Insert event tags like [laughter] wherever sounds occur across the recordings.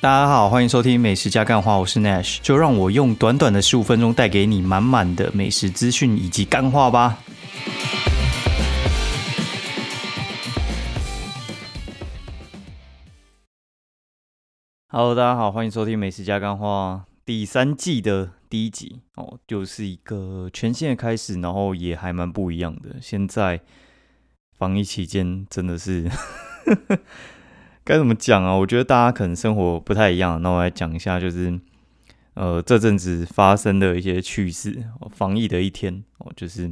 大家好，欢迎收听美食加干话，我是 Nash，就让我用短短的十五分钟带给你满满的美食资讯以及干话吧。Hello，大家好，欢迎收听美食加干话第三季的第一集哦，就是一个全新的开始，然后也还蛮不一样的。现在防疫期间真的是。该怎么讲啊？我觉得大家可能生活不太一样。那我来讲一下，就是呃这阵子发生的一些趣事。防疫的一天哦，就是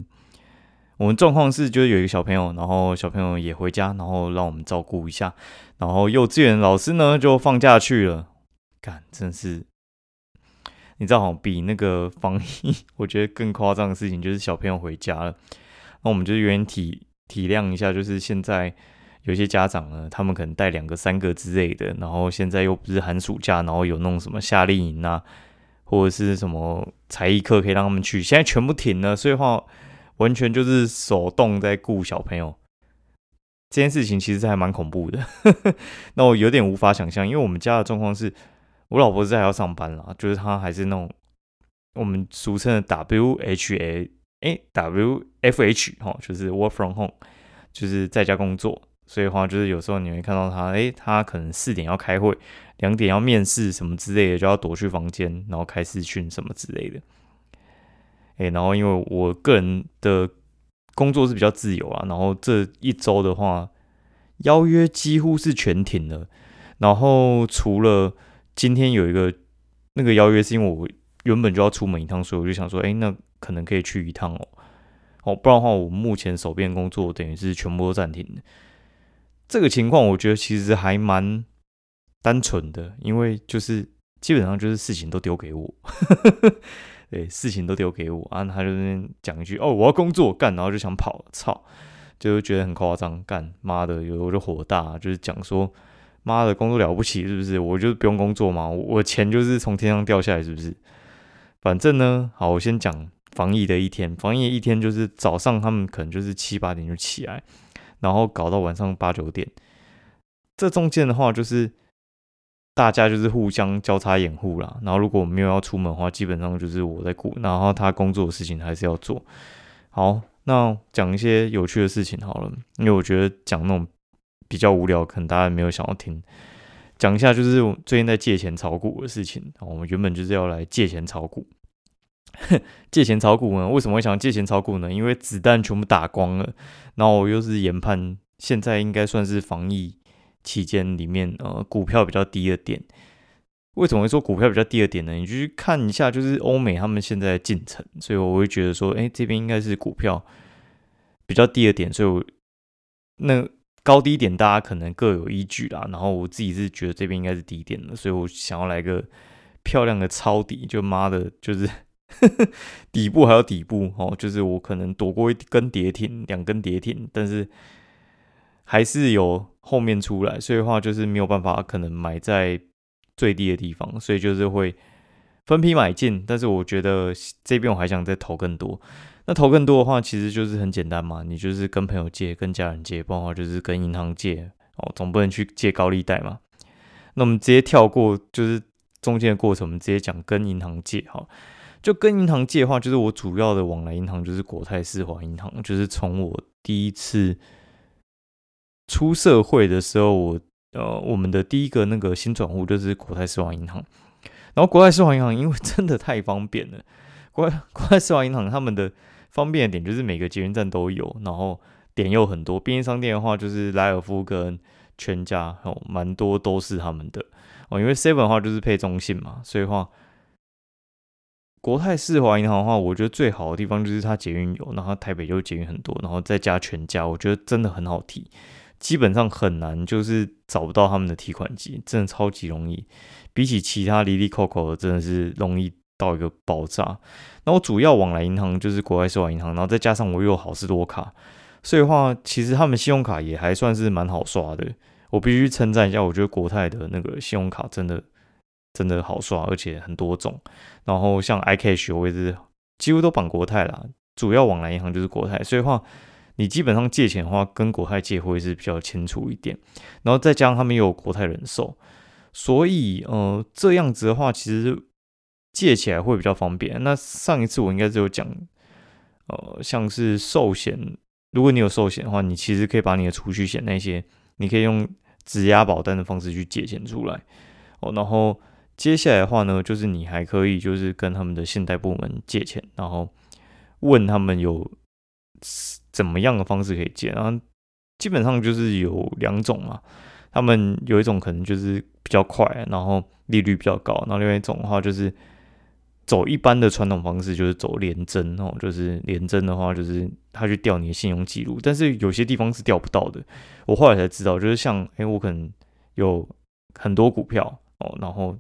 我们状况是，就是有一个小朋友，然后小朋友也回家，然后让我们照顾一下。然后幼稚园老师呢就放假去了。干，真是你知道，比那个防疫，[laughs] 我觉得更夸张的事情就是小朋友回家了。那我们就愿意体体谅一下，就是现在。有些家长呢，他们可能带两个、三个之类的，然后现在又不是寒暑假，然后有弄什么夏令营啊，或者是什么才艺课可以让他们去，现在全部停了，所以话完全就是手动在顾小朋友。这件事情其实还蛮恐怖的，[laughs] 那我有点无法想象，因为我们家的状况是，我老婆是还要上班啦，就是她还是那种我们俗称的 W H A 哎 W F H 哈，就是 Work from Home，就是在家工作。所以话就是有时候你会看到他，诶，他可能四点要开会，两点要面试什么之类的，就要躲去房间，然后开视讯什么之类的。诶，然后因为我个人的工作是比较自由啊，然后这一周的话，邀约几乎是全停了。然后除了今天有一个那个邀约，是因为我原本就要出门一趟，所以我就想说，诶，那可能可以去一趟哦。哦，不然的话，我目前手边工作等于是全部都暂停的。这个情况我觉得其实还蛮单纯的，因为就是基本上就是事情都丢给我，[laughs] 对，事情都丢给我啊，他就讲一句哦，我要工作干，然后就想跑，操，就觉得很夸张，干妈的，有我就火大，就是讲说妈的工作了不起是不是？我就不用工作嘛，我钱就是从天上掉下来是不是？反正呢，好，我先讲防疫的一天，防疫一天就是早上他们可能就是七八点就起来。然后搞到晚上八九点，这中间的话就是大家就是互相交叉掩护啦。然后如果我没有要出门的话，基本上就是我在顾，然后他工作的事情还是要做好。那讲一些有趣的事情好了，因为我觉得讲那种比较无聊，可能大家没有想要听。讲一下就是最近在借钱炒股的事情。我们原本就是要来借钱炒股。[laughs] 借钱炒股呢？为什么会想借钱炒股呢？因为子弹全部打光了，然后我又是研判，现在应该算是防疫期间里面呃股票比较低的点。为什么会说股票比较低的点呢？你就去看一下，就是欧美他们现在进程，所以我会觉得说，哎，这边应该是股票比较低的点，所以我那高低点大家可能各有依据啦。然后我自己是觉得这边应该是低点的，所以我想要来个漂亮的抄底，就妈的，就是。[laughs] 底部还有底部哦，就是我可能躲过一根跌停，两根跌停，但是还是有后面出来，所以的话就是没有办法，可能买在最低的地方，所以就是会分批买进。但是我觉得这边我还想再投更多，那投更多的话，其实就是很简单嘛，你就是跟朋友借，跟家人借，不然的话就是跟银行借哦，总不能去借高利贷嘛。那我们直接跳过，就是中间的过程，我们直接讲跟银行借哈。就跟银行借的话，就是我主要的往来银行就是国泰世华银行，就是从我第一次出社会的时候，我呃我们的第一个那个新转户就是国泰世华银行。然后国泰世华银行因为真的太方便了，[laughs] 国国泰世华银行他们的方便的点就是每个捷运站都有，然后点又很多。便利商店的话就是莱尔夫跟全家哦，蛮多都是他们的哦，因为 seven 的话就是配中信嘛，所以话。国泰世华银行的话，我觉得最好的地方就是它捷运有，然后台北就捷运很多，然后再加全家，我觉得真的很好提，基本上很难就是找不到他们的提款机，真的超级容易，比起其他里里扣扣的真的是容易到一个爆炸。那我主要往来银行就是国泰世华银行，然后再加上我又有好事多卡，所以话其实他们信用卡也还算是蛮好刷的，我必须称赞一下，我觉得国泰的那个信用卡真的。真的好刷，而且很多种。然后像 iCash，我也是几乎都绑国泰啦，主要往来银行就是国泰，所以话你基本上借钱的话，跟国泰借会是比较清楚一点。然后再加上他们有国泰人寿，所以呃这样子的话，其实借起来会比较方便。那上一次我应该是有讲，呃，像是寿险，如果你有寿险的话，你其实可以把你的储蓄险那些，你可以用质押保单的方式去借钱出来哦。然后接下来的话呢，就是你还可以就是跟他们的信贷部门借钱，然后问他们有怎么样的方式可以借，然后基本上就是有两种嘛。他们有一种可能就是比较快，然后利率比较高，然后另外一种的话就是走一般的传统方式，就是走连征哦，就是连征的话就是他去调你的信用记录，但是有些地方是调不到的。我后来才知道，就是像哎，我可能有很多股票哦，然后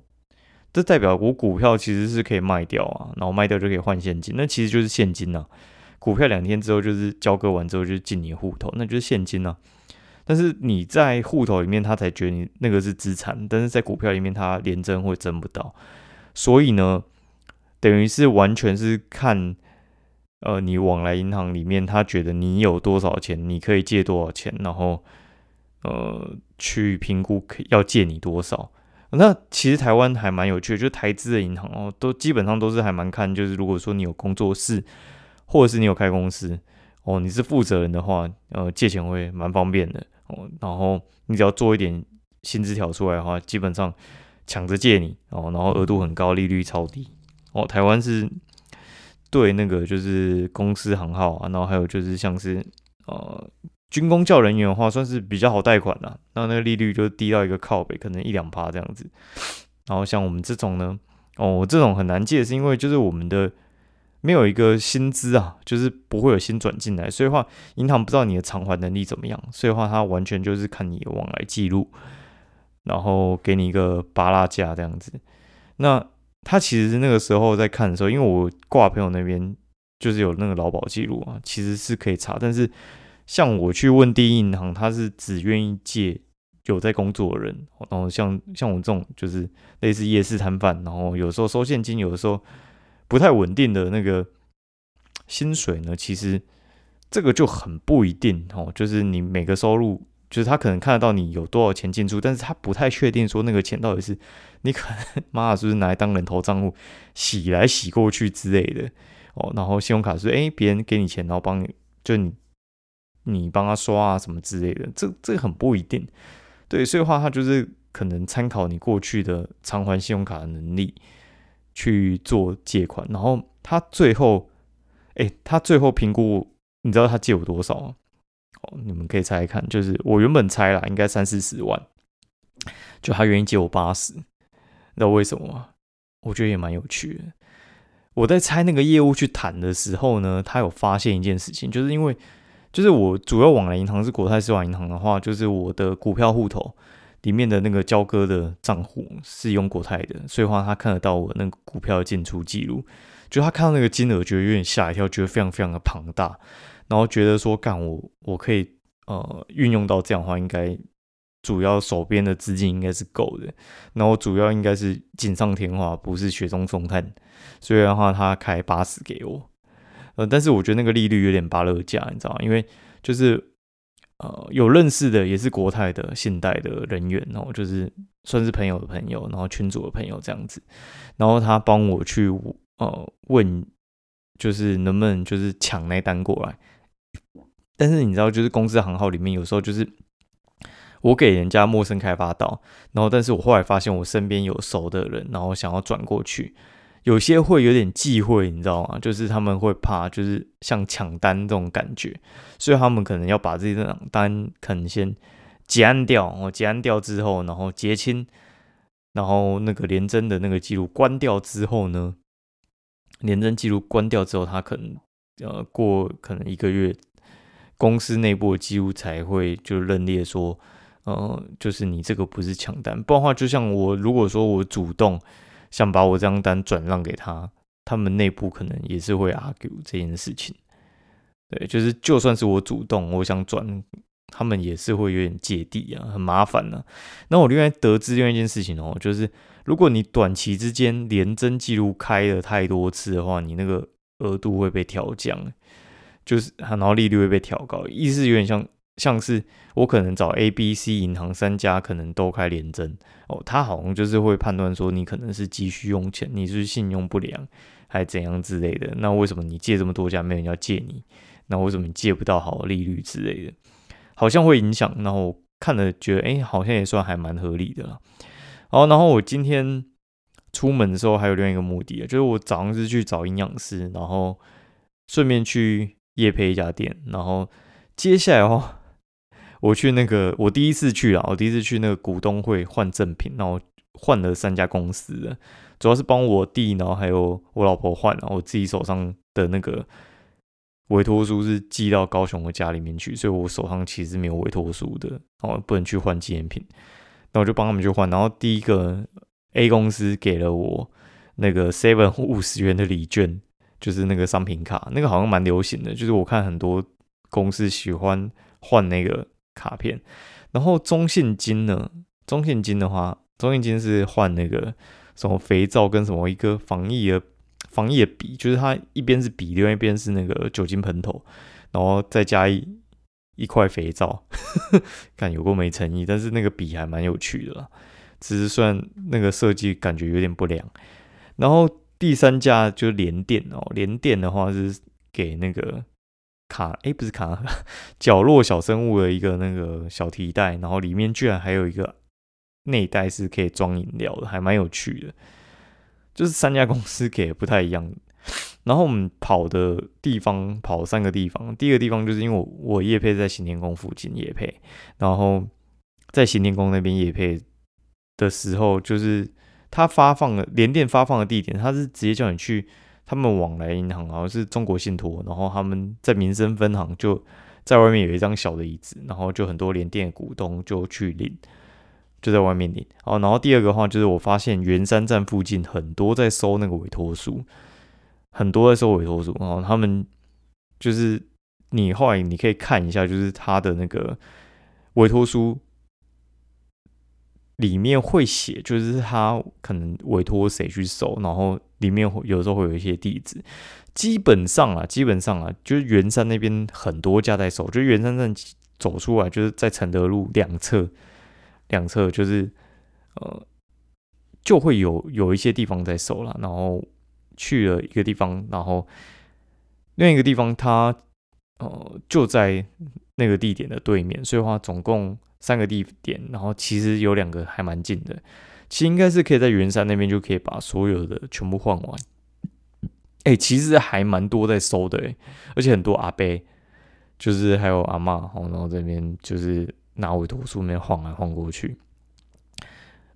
这代表我股票其实是可以卖掉啊，然后卖掉就可以换现金，那其实就是现金呐。股票两天之后就是交割完之后就进你户头，那就是现金呐。但是你在户头里面，他才觉得你那个是资产，但是在股票里面，他连增会增不到，所以呢，等于是完全是看，呃，你往来银行里面，他觉得你有多少钱，你可以借多少钱，然后，呃，去评估要借你多少。那其实台湾还蛮有趣的，就台资的银行哦，都基本上都是还蛮看，就是如果说你有工作室，或者是你有开公司，哦，你是负责人的话，呃，借钱会蛮方便的。哦，然后你只要做一点薪资条出来的话，基本上抢着借你哦，然后额度很高，利率超低哦。台湾是对那个就是公司行号啊，然后还有就是像是呃军工教人员的话，算是比较好贷款啦。那那个利率就低到一个靠北，可能一两趴这样子。然后像我们这种呢，哦，这种很难借，是因为就是我们的。没有一个薪资啊，就是不会有薪转进来，所以话银行不知道你的偿还能力怎么样，所以话它完全就是看你往来记录，然后给你一个巴拉价这样子。那他其实那个时候在看的时候，因为我挂朋友那边就是有那个劳保记录啊，其实是可以查。但是像我去问第一银行，他是只愿意借有在工作的人，然后像像我这种就是类似夜市摊贩，然后有时候收现金，有的时候。不太稳定的那个薪水呢，其实这个就很不一定哦。就是你每个收入，就是他可能看得到你有多少钱进出，但是他不太确定说那个钱到底是你可能妈的是不是拿来当人头账户洗来洗过去之类的哦。然后信用卡是哎别人给你钱，然后帮你就你你帮他刷啊什么之类的，这这很不一定。对，所以话他就是可能参考你过去的偿还信用卡的能力。去做借款，然后他最后，哎，他最后评估，你知道他借我多少吗？哦，你们可以猜一看，就是我原本猜啦，应该三四十万，就他愿意借我八十，你知道为什么吗？我觉得也蛮有趣的。我在猜那个业务去谈的时候呢，他有发现一件事情，就是因为，就是我主要往来银行是国泰世华银行的话，就是我的股票户头。里面的那个交割的账户是用国泰的，所以话他看得到我那个股票的进出记录，就他看到那个金额，觉得有点吓一跳，觉得非常非常的庞大，然后觉得说干我我可以呃运用到这样的话，应该主要手边的资金应该是够的，然后主要应该是锦上添花，不是雪中送炭，所以的话他开八十给我，呃，但是我觉得那个利率有点巴乐价，你知道吗？因为就是。呃，有认识的也是国泰的信贷的人员哦，就是算是朋友的朋友，然后群主的朋友这样子，然后他帮我去呃问，就是能不能就是抢那单过来，但是你知道，就是公司行号里面有时候就是我给人家陌生开发到，然后但是我后来发现我身边有熟的人，然后想要转过去。有些会有点忌讳，你知道吗？就是他们会怕，就是像抢单这种感觉，所以他们可能要把这张单可能先结案掉，哦，结案掉之后，然后结清，然后那个连征的那个记录关掉之后呢，连征记录关掉之后，他可能呃过可能一个月，公司内部的记录才会就认列说，呃，就是你这个不是抢单，不然的话，就像我如果说我主动。想把我这张单转让给他，他们内部可能也是会 argue 这件事情。对，就是就算是我主动，我想转，他们也是会有点芥蒂啊，很麻烦呢。那我另外得知另外一件事情哦，就是如果你短期之间连增记录开了太多次的话，你那个额度会被调降，就是然后利率会被调高，意思有点像像是我可能找 A、B、C 银行三家，可能都开联征哦，他好像就是会判断说你可能是急需用钱，你是信用不良，还怎样之类的。那为什么你借这么多家没有人要借你？那为什么你借不到好的利率之类的？好像会影响。然后看了觉得，哎，好像也算还蛮合理的了。哦，然后我今天出门的时候还有另外一个目的，就是我早上是去找营养师，然后顺便去夜配一家店，然后接下来的话。我去那个，我第一次去啊，我第一次去那个股东会换赠品，然后换了三家公司的，主要是帮我弟，然后还有我老婆换，然后我自己手上的那个委托书是寄到高雄的家里面去，所以我手上其实没有委托书的，哦，不能去换纪念品，那我就帮他们去换，然后第一个 A 公司给了我那个 seven 五十元的礼券，就是那个商品卡，那个好像蛮流行的，就是我看很多公司喜欢换那个。卡片，然后中信金呢？中信金的话，中信金是换那个什么肥皂跟什么一个防疫的防疫的笔，就是它一边是笔，另外一边是那个酒精喷头，然后再加一一块肥皂，[laughs] 看有过没诚意，但是那个笔还蛮有趣的啦，只是算那个设计感觉有点不良。然后第三家就是联电哦，联电的话是给那个。卡哎，不是卡，[laughs] 角落小生物的一个那个小提袋，然后里面居然还有一个内袋是可以装饮料的，还蛮有趣的。就是三家公司给不太一样。然后我们跑的地方跑三个地方，第一个地方就是因为我我叶配在行天宫附近叶配，然后在行天宫那边叶配的时候，就是他发放的联电发放的地点，他是直接叫你去。他们往来银行好像是中国信托，然后他们在民生分行就在外面有一张小的椅子，然后就很多联电的股东就去领，就在外面领。哦，然后第二个话就是我发现圆山站附近很多在收那个委托书，很多在收委托书，然后他们就是你后来你可以看一下，就是他的那个委托书。里面会写，就是他可能委托谁去收，然后里面有时候会有一些地址。基本上啊，基本上啊，就是圆山那边很多家在收，就圆山站走出来，就是在承德路两侧，两侧就是呃，就会有有一些地方在收了。然后去了一个地方，然后另一个地方，它呃就在那个地点的对面，所以话总共。三个地点，然后其实有两个还蛮近的，其实应该是可以在圆山那边就可以把所有的全部换完。哎，其实还蛮多在收的，哎，而且很多阿伯，就是还有阿妈，然后这边就是拿委托书那边晃来晃过去，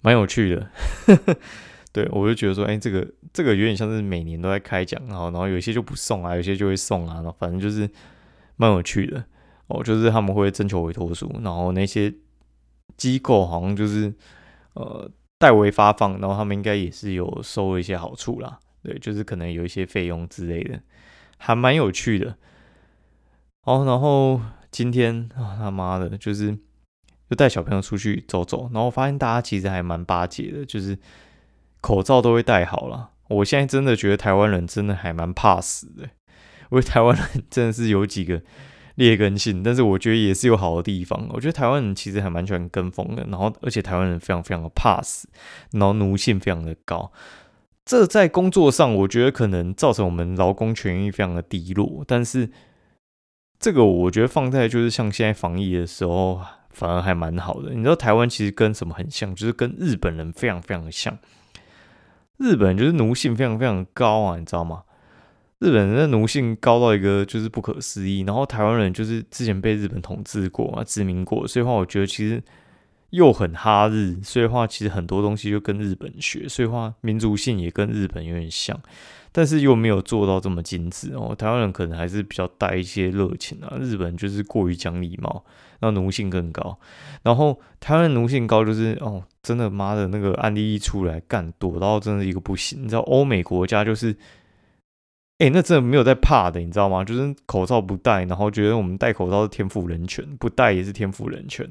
蛮有趣的。[laughs] 对我就觉得说，哎，这个这个有点像是每年都在开奖，然后然后有些就不送啊，有些就会送啊，然后反正就是蛮有趣的。哦，就是他们会征求委托书，然后那些机构好像就是呃代为发放，然后他们应该也是有收了一些好处啦，对，就是可能有一些费用之类的，还蛮有趣的。哦，然后今天啊他妈的，就是就带小朋友出去走走，然后发现大家其实还蛮巴结的，就是口罩都会戴好了。我现在真的觉得台湾人真的还蛮怕死的，因为台湾人真的是有几个。劣根性，但是我觉得也是有好的地方。我觉得台湾人其实还蛮喜欢跟风的，然后而且台湾人非常非常的怕死，然后奴性非常的高。这在工作上，我觉得可能造成我们劳工权益非常的低落。但是这个我觉得放在就是像现在防疫的时候，反而还蛮好的。你知道台湾其实跟什么很像，就是跟日本人非常非常的像。日本就是奴性非常非常高啊，你知道吗？日本人的奴性高到一个就是不可思议，然后台湾人就是之前被日本统治过啊，殖民过，所以话我觉得其实又很哈日，所以话其实很多东西就跟日本学，所以话民族性也跟日本有点像，但是又没有做到这么精致哦。台湾人可能还是比较带一些热情啊，日本就是过于讲礼貌，那奴性更高。然后台湾奴性高就是哦，真的妈的那个案例一出来，干躲到真的一个不行。你知道欧美国家就是。哎，那真的没有在怕的，你知道吗？就是口罩不戴，然后觉得我们戴口罩是天赋人权，不戴也是天赋人权。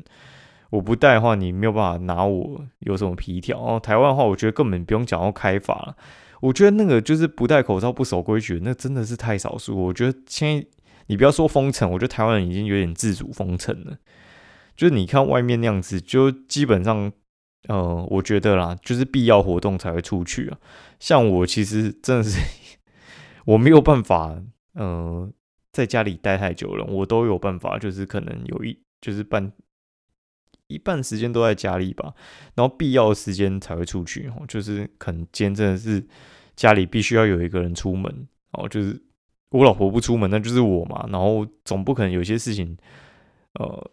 我不戴的话，你没有办法拿我有什么皮条。哦台湾的话，我觉得根本不用讲要开法了。我觉得那个就是不戴口罩不守规矩，那真的是太少数。我觉得现在你不要说封城，我觉得台湾人已经有点自主封城了。就是你看外面那样子，就基本上，呃，我觉得啦，就是必要活动才会出去啊。像我其实真的是我没有办法，呃，在家里待太久了，我都有办法，就是可能有一就是半一半时间都在家里吧，然后必要的时间才会出去哦。就是可能今天真的是家里必须要有一个人出门，哦，就是我老婆不出门，那就是我嘛。然后总不可能有些事情，呃。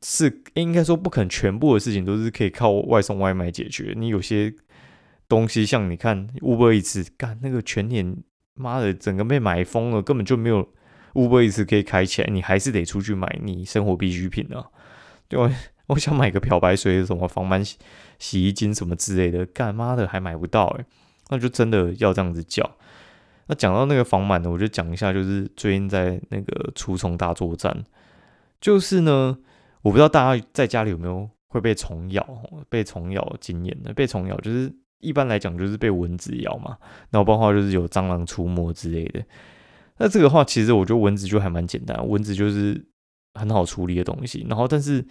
是应该说不可能全部的事情都是可以靠外送外卖解决。你有些东西，像你看 Uber 一次干那个全年，妈的，整个被买疯了，根本就没有 Uber 一次可以开起来，你还是得出去买你生活必需品啊。对我想买个漂白水、什么防螨洗洗衣精什么之类的，干妈的还买不到哎，那就真的要这样子叫。那讲到那个防螨的，我就讲一下，就是最近在那个除虫大作战，就是呢。我不知道大家在家里有没有会被虫咬、被虫咬经验的？被虫咬就是一般来讲就是被蚊子咬嘛，然后包括就是有蟑螂出没之类的。那这个话其实我觉得蚊子就还蛮简单，蚊子就是很好处理的东西。然后但是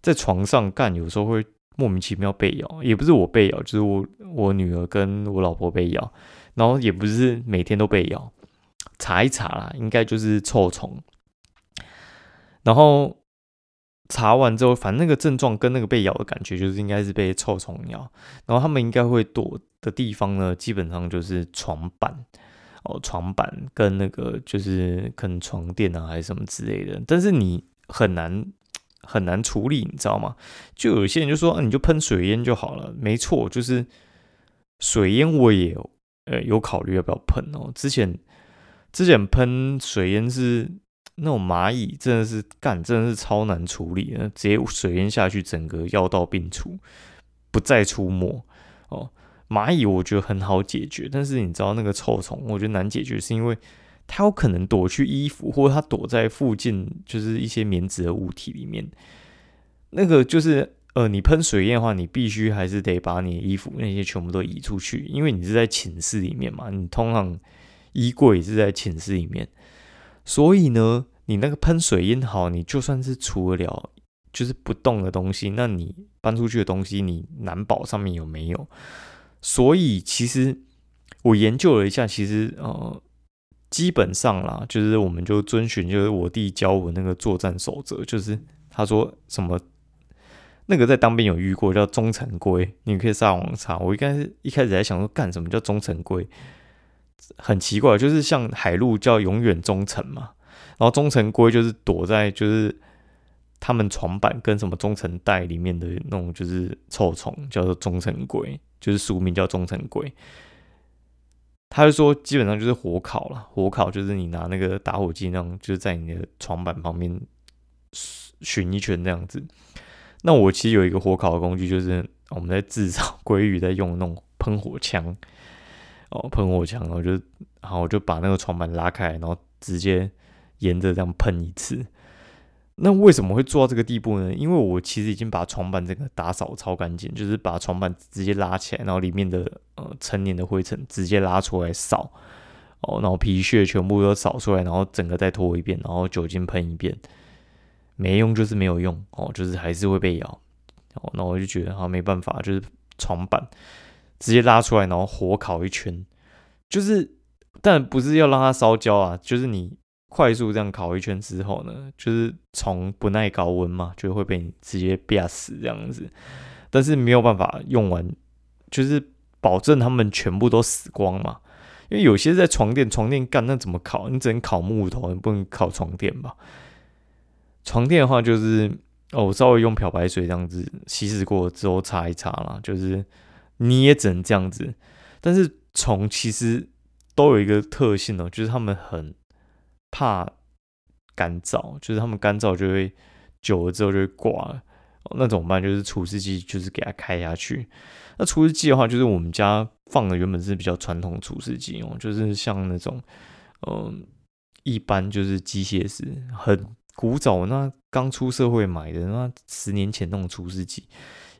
在床上干有时候会莫名其妙被咬，也不是我被咬，就是我我女儿跟我老婆被咬，然后也不是每天都被咬，查一查啦，应该就是臭虫，然后。查完之后，反正那个症状跟那个被咬的感觉，就是应该是被臭虫咬。然后他们应该会躲的地方呢，基本上就是床板哦，床板跟那个就是可能床垫啊，还是什么之类的。但是你很难很难处理，你知道吗？就有些人就说，你就喷水烟就好了。没错，就是水烟，我也呃有考虑要不要喷哦。之前之前喷水烟是。那种蚂蚁真的是干，真的是超难处理的，直接水淹下去，整个药到病除，不再出没哦。蚂蚁我觉得很好解决，但是你知道那个臭虫，我觉得难解决，是因为它有可能躲去衣服，或者它躲在附近，就是一些棉质的物体里面。那个就是呃，你喷水烟的话，你必须还是得把你衣服那些全部都移出去，因为你是在寝室里面嘛，你通常衣柜是在寝室里面。所以呢，你那个喷水烟好，你就算是除得了，就是不动的东西，那你搬出去的东西，你难保上面有没有？所以其实我研究了一下，其实呃，基本上啦，就是我们就遵循就是我弟教我那个作战守则，就是他说什么那个在当兵有遇过叫忠诚规，你可以上网查。我一开始一开始在想说，干什么叫忠诚规？很奇怪，就是像海陆叫永远忠诚嘛，然后忠诚龟就是躲在就是他们床板跟什么忠诚带里面的那种就是臭虫，叫做忠诚龟，就是俗名叫忠诚龟。他就说基本上就是火烤了，火烤就是你拿那个打火机那种，就是在你的床板旁边巡一圈这样子。那我其实有一个火烤的工具，就是我们在制造鲑鱼在用那种喷火枪。哦，喷火枪，然后就，然后我就把那个床板拉开，然后直接沿着这样喷一次。那为什么会做到这个地步呢？因为我其实已经把床板这个打扫超干净，就是把床板直接拉起来，然后里面的呃成年的灰尘直接拉出来扫，哦，然后皮屑全部都扫出来，然后整个再拖一遍，然后酒精喷一遍，没用就是没有用哦，就是还是会被咬。哦，那我就觉得啊，没办法，就是床板。直接拉出来，然后火烤一圈，就是，但不是要让它烧焦啊，就是你快速这样烤一圈之后呢，就是虫不耐高温嘛，就会被你直接憋死这样子。但是没有办法用完，就是保证他们全部都死光嘛。因为有些在床垫，床垫干那怎么烤？你只能烤木头，你不能烤床垫吧？床垫的话，就是哦，我稍微用漂白水这样子稀释过之后擦一擦啦，就是。你也只能这样子，但是虫其实都有一个特性哦，就是它们很怕干燥，就是它们干燥就会久了之后就会挂了。那怎么办？就是除湿机，就是给它开下去。那除湿机的话，就是我们家放的原本是比较传统除湿机哦，就是像那种嗯，一般就是机械式，很古早，那刚出社会买的那十年前那种除湿机。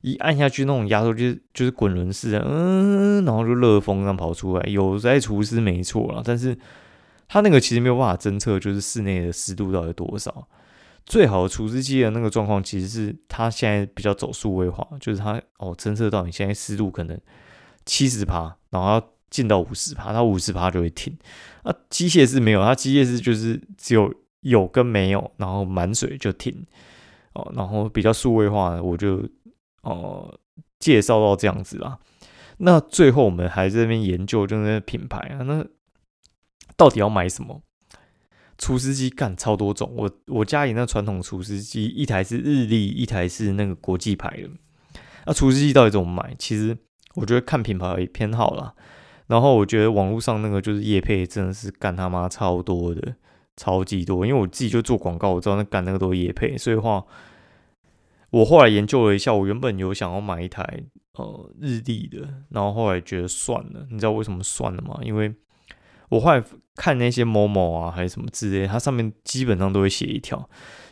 一按下去，那种压缩就是就是滚轮式的，嗯，然后就热风这样跑出来，有在除湿没错了，但是它那个其实没有办法侦测，就是室内的湿度到底多少。最好的除湿机的那个状况，其实是它现在比较走数位化，就是它哦侦测到你现在湿度可能七十帕，然后进到五十帕，它五十帕就会停。啊，机械是没有，它机械是就是只有有跟没有，然后满水就停。哦，然后比较数位化，我就哦介绍到这样子啦。那最后我们还在那边研究，就是品牌啊，那到底要买什么？除湿机干超多种，我我家里那传统除湿机，一台是日立，一台是那个国际牌的。那除湿机到底怎么买？其实我觉得看品牌偏好啦。然后我觉得网络上那个就是叶配，真的是干他妈超多的，超级多。因为我自己就做广告，我知道那干那个都是叶配，所以话。我后来研究了一下，我原本有想要买一台呃日立的，然后后来觉得算了。你知道为什么算了吗？因为我后来看那些某某啊，还是什么之类，它上面基本上都会写一条，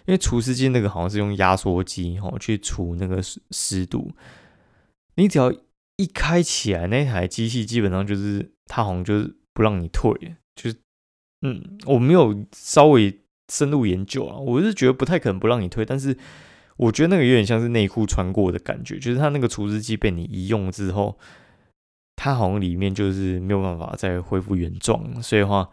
因为除湿机那个好像是用压缩机哦去除那个湿湿度。你只要一开起来，那台机器基本上就是它好像就是不让你退，就是嗯，我没有稍微深入研究啊，我是觉得不太可能不让你退，但是。我觉得那个有点像是内裤穿过的感觉，就是它那个除湿机被你一用之后，它好像里面就是没有办法再恢复原状，所以的话，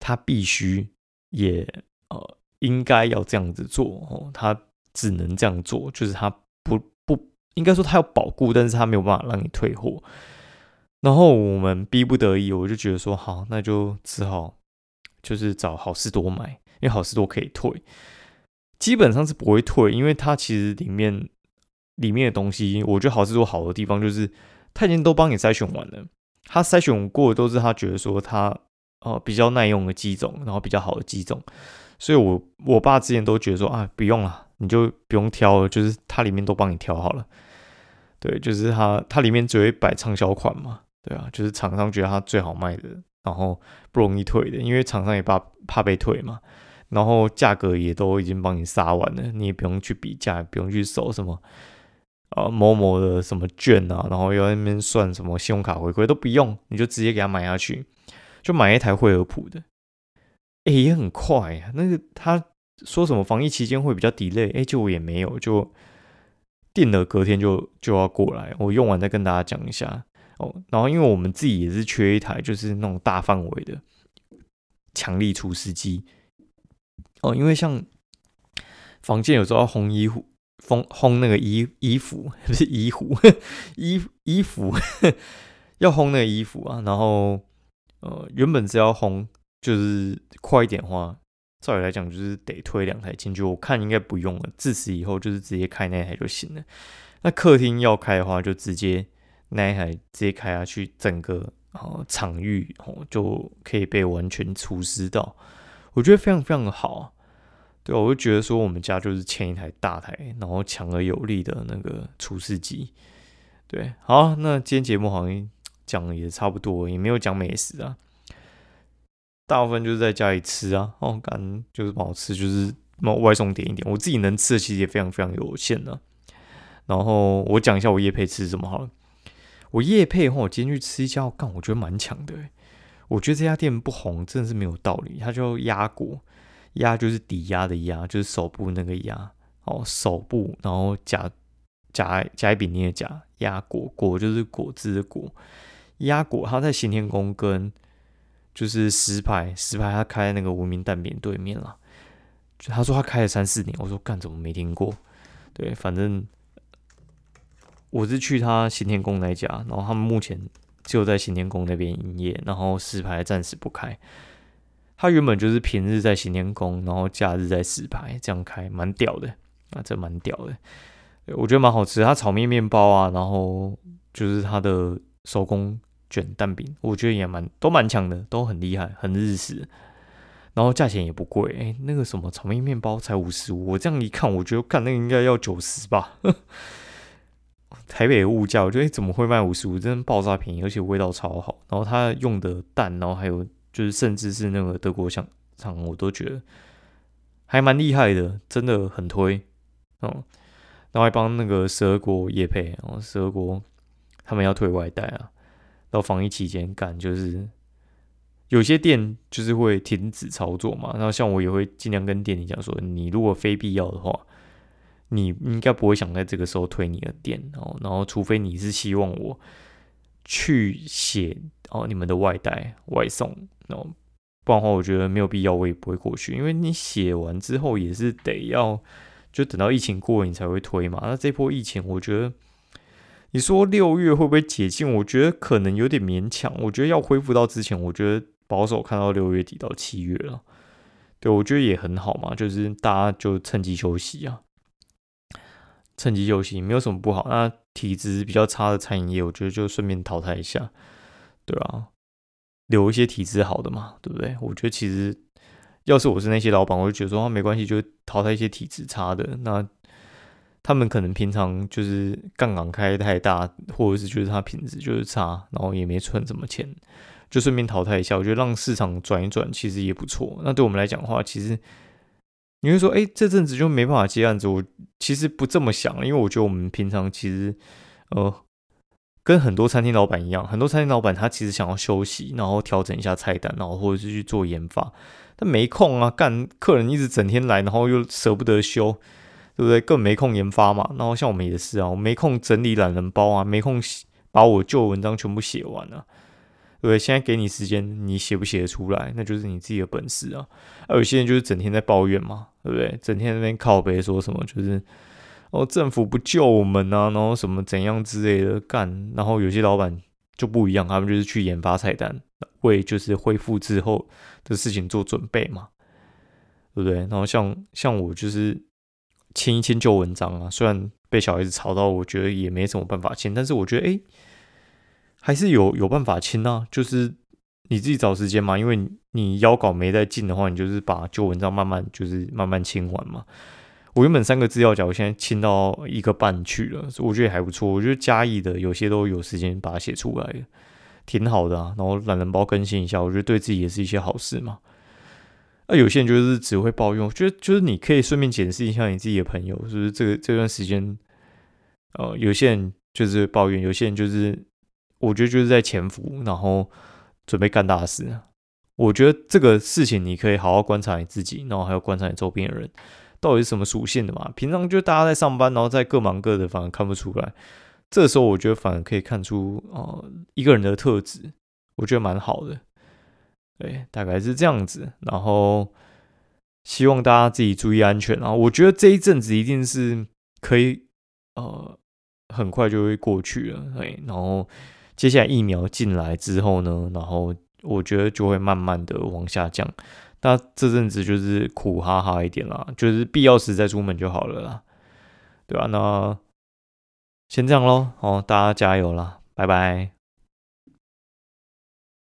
它必须也呃应该要这样子做哦，它只能这样做，就是它不不应该说它要保固，但是它没有办法让你退货。然后我们逼不得已，我就觉得说好，那就只好就是找好事多买，因为好事多可以退。基本上是不会退，因为它其实里面里面的东西，我觉得好是多好的地方，就是他已经都帮你筛选完了，他筛选过的都是他觉得说他哦比较耐用的机种，然后比较好的机种，所以我我爸之前都觉得说啊不用了，你就不用挑了，就是它里面都帮你挑好了，对，就是它它里面只会摆畅销款嘛，对啊，就是厂商觉得它最好卖的，然后不容易退的，因为厂商也怕怕被退嘛。然后价格也都已经帮你杀完了，你也不用去比价，不用去搜什么呃某某的什么券啊，然后又在那边算什么信用卡回馈都不用，你就直接给他买下去，就买一台惠而浦的，哎也很快啊。那个他说什么防疫期间会比较 delay，哎就我也没有，就定了隔天就就要过来，我用完再跟大家讲一下哦。然后因为我们自己也是缺一台，就是那种大范围的强力除湿机。哦，因为像房间有时候要烘衣服，烘烘那个衣衣服 [laughs] 不是衣服，衣衣服要烘那个衣服啊。然后呃，原本是要烘，就是快一点的话，照理来讲就是得推两台进去。我看应该不用了，自此以后就是直接开那台就行了。那客厅要开的话，就直接那一台直接开下去，整个哦场域哦就可以被完全除湿到。我觉得非常非常的好，对我就觉得说我们家就是欠一台大台，然后强而有力的那个除湿机。对，好，那今天节目好像讲的也差不多，也没有讲美食啊，大部分就是在家里吃啊，哦，感就是不好吃，就是外送点一点，我自己能吃的其实也非常非常有限的。然后我讲一下我夜配吃什么好了，我夜配的话，我今天去吃一家，我干，我觉得蛮强的。我觉得这家店不红真的是没有道理。它叫鸭果，鸭就是抵押的鸭，就是手部那个鸭哦，手部，然后加加加一笔念的加鸭果果就是果汁的果，鸭果它在行天宫跟就是石牌石牌他开那个无名蛋饼对面了。他说他开了三四年，我说干怎么没听过？对，反正我是去他行天宫那家，然后他们目前。就在行天宫那边营业，然后石牌暂时不开。他原本就是平日在行天宫，然后假日在石牌这样开，蛮屌的啊，这蛮屌的。我觉得蛮好吃，他炒面面包啊，然后就是他的手工卷蛋饼，我觉得也蛮都蛮强的，都很厉害，很日式。然后价钱也不贵，哎，那个什么炒面面包才五十五，我这样一看，我觉得看那个应该要九十吧。台北物价，我觉得怎么会卖五十五？真的爆炸便宜，而且味道超好。然后他用的蛋，然后还有就是甚至是那个德国香肠，我都觉得还蛮厉害的，真的很推。哦，然后还帮那个蛇国也配，然后蛇国他们要退外带啊，到防疫期间干就是有些店就是会停止操作嘛，然后像我也会尽量跟店里讲说，你如果非必要的话，你应该不会想在这个时候推你的店哦，然后除非你是希望我去写哦你们的外带外送哦，不然的话我觉得没有必要，我也不会过去，因为你写完之后也是得要就等到疫情过你才会推嘛，那这波疫情我觉得。你说六月会不会解禁？我觉得可能有点勉强。我觉得要恢复到之前，我觉得保守看到六月底到七月了。对我觉得也很好嘛，就是大家就趁机休息啊，趁机休息没有什么不好。那体质比较差的餐饮业，我觉得就顺便淘汰一下，对啊，留一些体质好的嘛，对不对？我觉得其实要是我是那些老板，我就觉得说没关系，就淘汰一些体质差的那。他们可能平常就是杠杆开太大，或者是就是它品质就是差，然后也没存什么钱，就顺便淘汰一下。我觉得让市场转一转，其实也不错。那对我们来讲的话，其实你会说，哎，这阵子就没办法接案子。我其实不这么想，因为我觉得我们平常其实，呃，跟很多餐厅老板一样，很多餐厅老板他其实想要休息，然后调整一下菜单，然后或者是去做研发，但没空啊，干客人一直整天来，然后又舍不得休。对不对？更没空研发嘛。然后像我们也是啊，我没空整理懒人包啊，没空把我旧文章全部写完啊。对？现在给你时间，你写不写得出来，那就是你自己的本事啊。而有些人就是整天在抱怨嘛，对不对？整天那边靠背说什么，就是哦政府不救我们啊，然后什么怎样之类的干。然后有些老板就不一样，他们就是去研发菜单，为就是恢复之后的事情做准备嘛，对不对？然后像像我就是。签一签旧文章啊，虽然被小孩子吵到，我觉得也没什么办法签，但是我觉得哎，还是有有办法签啊，就是你自己找时间嘛，因为你腰稿没在进的话，你就是把旧文章慢慢就是慢慢清完嘛。我原本三个资料夹，我现在清到一个半去了，所以我觉得还不错。我觉得嘉义的有些都有时间把它写出来，挺好的啊。然后懒人包更新一下，我觉得对自己也是一些好事嘛。那有些人就是只会抱怨，我觉得就是你可以顺便检视一下你自己的朋友，就是这个这段时间，呃，有些人就是抱怨，有些人就是我觉得就是在潜伏，然后准备干大事。我觉得这个事情你可以好好观察你自己，然后还要观察你周边的人到底是什么属性的嘛。平常就大家在上班，然后在各忙各的，反而看不出来。这时候我觉得反而可以看出呃一个人的特质，我觉得蛮好的。对，大概是这样子，然后希望大家自己注意安全啊！我觉得这一阵子一定是可以，呃，很快就会过去了。对，然后接下来疫苗进来之后呢，然后我觉得就会慢慢的往下降。那这阵子就是苦哈哈一点啦，就是必要时再出门就好了啦，对吧？那先这样喽，哦，大家加油啦，拜拜。